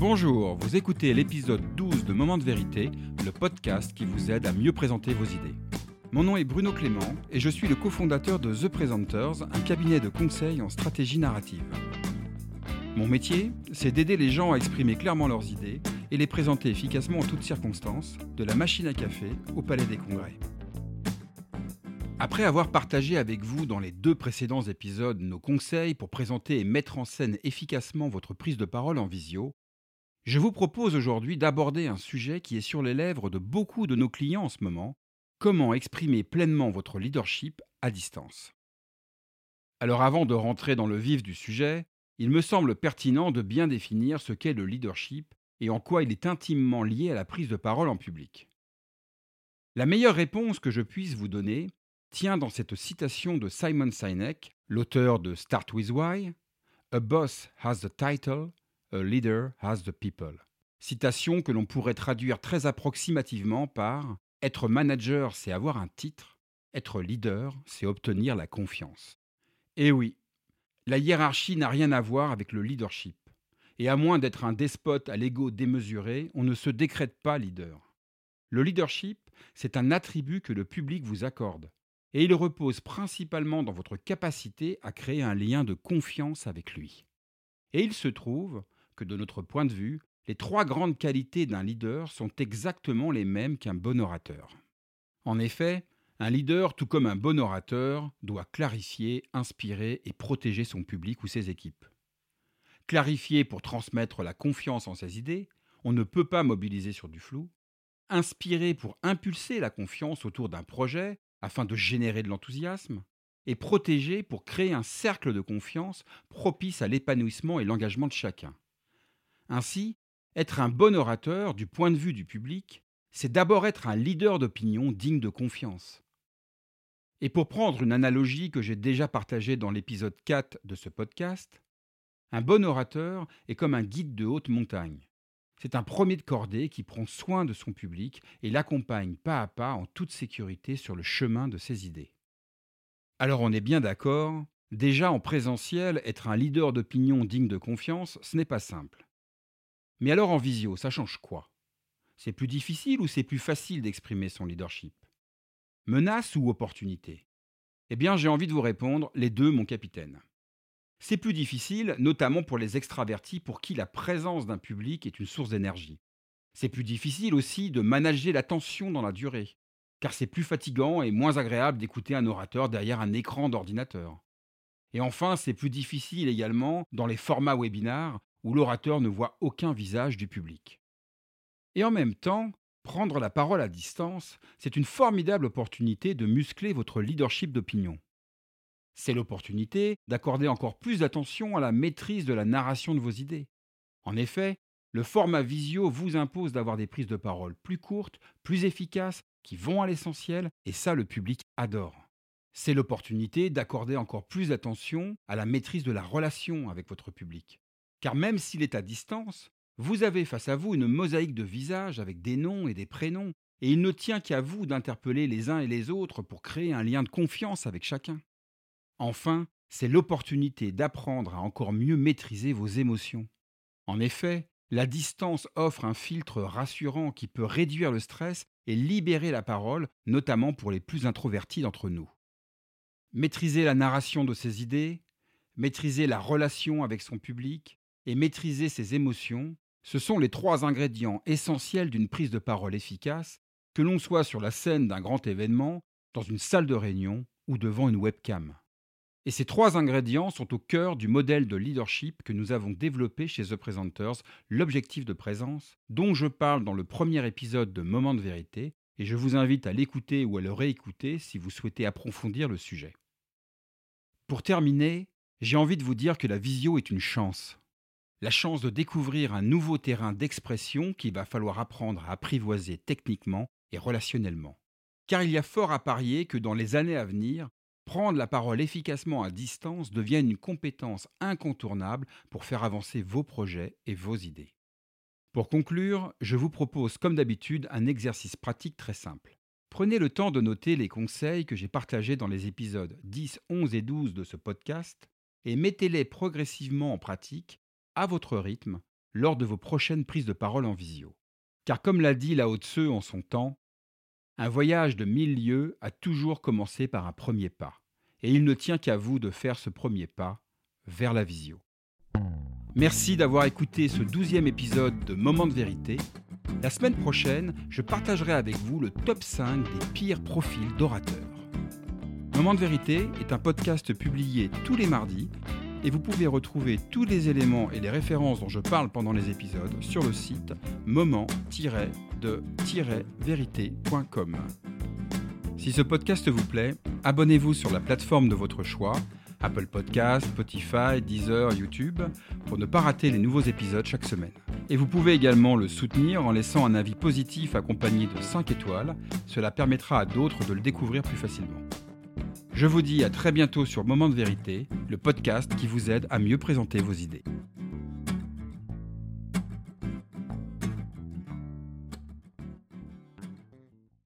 Bonjour, vous écoutez l'épisode 12 de Moment de vérité, le podcast qui vous aide à mieux présenter vos idées. Mon nom est Bruno Clément et je suis le cofondateur de The Presenters, un cabinet de conseil en stratégie narrative. Mon métier, c'est d'aider les gens à exprimer clairement leurs idées et les présenter efficacement en toutes circonstances, de la machine à café au palais des congrès. Après avoir partagé avec vous dans les deux précédents épisodes nos conseils pour présenter et mettre en scène efficacement votre prise de parole en visio, je vous propose aujourd'hui d'aborder un sujet qui est sur les lèvres de beaucoup de nos clients en ce moment, comment exprimer pleinement votre leadership à distance. Alors avant de rentrer dans le vif du sujet, il me semble pertinent de bien définir ce qu'est le leadership et en quoi il est intimement lié à la prise de parole en public. La meilleure réponse que je puisse vous donner tient dans cette citation de Simon Sinek, l'auteur de Start with Why A boss has the title, a leader has the people. Citation que l'on pourrait traduire très approximativement par Être manager, c'est avoir un titre, être leader, c'est obtenir la confiance. Et oui, la hiérarchie n'a rien à voir avec le leadership. Et à moins d'être un despote à l'ego démesuré, on ne se décrète pas leader. Le leadership, c'est un attribut que le public vous accorde. Et il repose principalement dans votre capacité à créer un lien de confiance avec lui. Et il se trouve de notre point de vue, les trois grandes qualités d'un leader sont exactement les mêmes qu'un bon orateur. En effet, un leader, tout comme un bon orateur, doit clarifier, inspirer et protéger son public ou ses équipes. Clarifier pour transmettre la confiance en ses idées, on ne peut pas mobiliser sur du flou. Inspirer pour impulser la confiance autour d'un projet afin de générer de l'enthousiasme. Et protéger pour créer un cercle de confiance propice à l'épanouissement et l'engagement de chacun. Ainsi, être un bon orateur du point de vue du public, c'est d'abord être un leader d'opinion digne de confiance. Et pour prendre une analogie que j'ai déjà partagée dans l'épisode 4 de ce podcast, un bon orateur est comme un guide de haute montagne. C'est un premier de cordée qui prend soin de son public et l'accompagne pas à pas en toute sécurité sur le chemin de ses idées. Alors on est bien d'accord, déjà en présentiel, être un leader d'opinion digne de confiance, ce n'est pas simple. Mais alors en visio, ça change quoi? C'est plus difficile ou c'est plus facile d'exprimer son leadership? Menace ou opportunité? Eh bien, j'ai envie de vous répondre, les deux, mon capitaine. C'est plus difficile, notamment pour les extravertis pour qui la présence d'un public est une source d'énergie. C'est plus difficile aussi de manager la tension dans la durée, car c'est plus fatigant et moins agréable d'écouter un orateur derrière un écran d'ordinateur. Et enfin, c'est plus difficile également dans les formats webinars où l'orateur ne voit aucun visage du public. Et en même temps, prendre la parole à distance, c'est une formidable opportunité de muscler votre leadership d'opinion. C'est l'opportunité d'accorder encore plus d'attention à la maîtrise de la narration de vos idées. En effet, le format visio vous impose d'avoir des prises de parole plus courtes, plus efficaces, qui vont à l'essentiel, et ça le public adore. C'est l'opportunité d'accorder encore plus d'attention à la maîtrise de la relation avec votre public. Car même s'il est à distance, vous avez face à vous une mosaïque de visages avec des noms et des prénoms, et il ne tient qu'à vous d'interpeller les uns et les autres pour créer un lien de confiance avec chacun. Enfin, c'est l'opportunité d'apprendre à encore mieux maîtriser vos émotions. En effet, la distance offre un filtre rassurant qui peut réduire le stress et libérer la parole, notamment pour les plus introvertis d'entre nous. Maîtriser la narration de ses idées, maîtriser la relation avec son public, et maîtriser ses émotions, ce sont les trois ingrédients essentiels d'une prise de parole efficace, que l'on soit sur la scène d'un grand événement, dans une salle de réunion ou devant une webcam. Et ces trois ingrédients sont au cœur du modèle de leadership que nous avons développé chez The Presenters, l'objectif de présence, dont je parle dans le premier épisode de Moment de vérité, et je vous invite à l'écouter ou à le réécouter si vous souhaitez approfondir le sujet. Pour terminer, j'ai envie de vous dire que la visio est une chance la chance de découvrir un nouveau terrain d'expression qu'il va falloir apprendre à apprivoiser techniquement et relationnellement. Car il y a fort à parier que dans les années à venir, prendre la parole efficacement à distance devienne une compétence incontournable pour faire avancer vos projets et vos idées. Pour conclure, je vous propose comme d'habitude un exercice pratique très simple. Prenez le temps de noter les conseils que j'ai partagés dans les épisodes 10, 11 et 12 de ce podcast et mettez-les progressivement en pratique à votre rythme, lors de vos prochaines prises de parole en visio. Car comme l'a dit Lao Tse en son temps, un voyage de mille lieues a toujours commencé par un premier pas, et il ne tient qu'à vous de faire ce premier pas vers la visio. Merci d'avoir écouté ce douzième épisode de Moment de vérité. La semaine prochaine, je partagerai avec vous le top 5 des pires profils d'orateurs. Moment de vérité est un podcast publié tous les mardis et vous pouvez retrouver tous les éléments et les références dont je parle pendant les épisodes sur le site moment-de-vérité.com. Si ce podcast vous plaît, abonnez-vous sur la plateforme de votre choix, Apple Podcasts, Spotify, Deezer, YouTube, pour ne pas rater les nouveaux épisodes chaque semaine. Et vous pouvez également le soutenir en laissant un avis positif accompagné de 5 étoiles, cela permettra à d'autres de le découvrir plus facilement. Je vous dis à très bientôt sur Moment de vérité, le podcast qui vous aide à mieux présenter vos idées.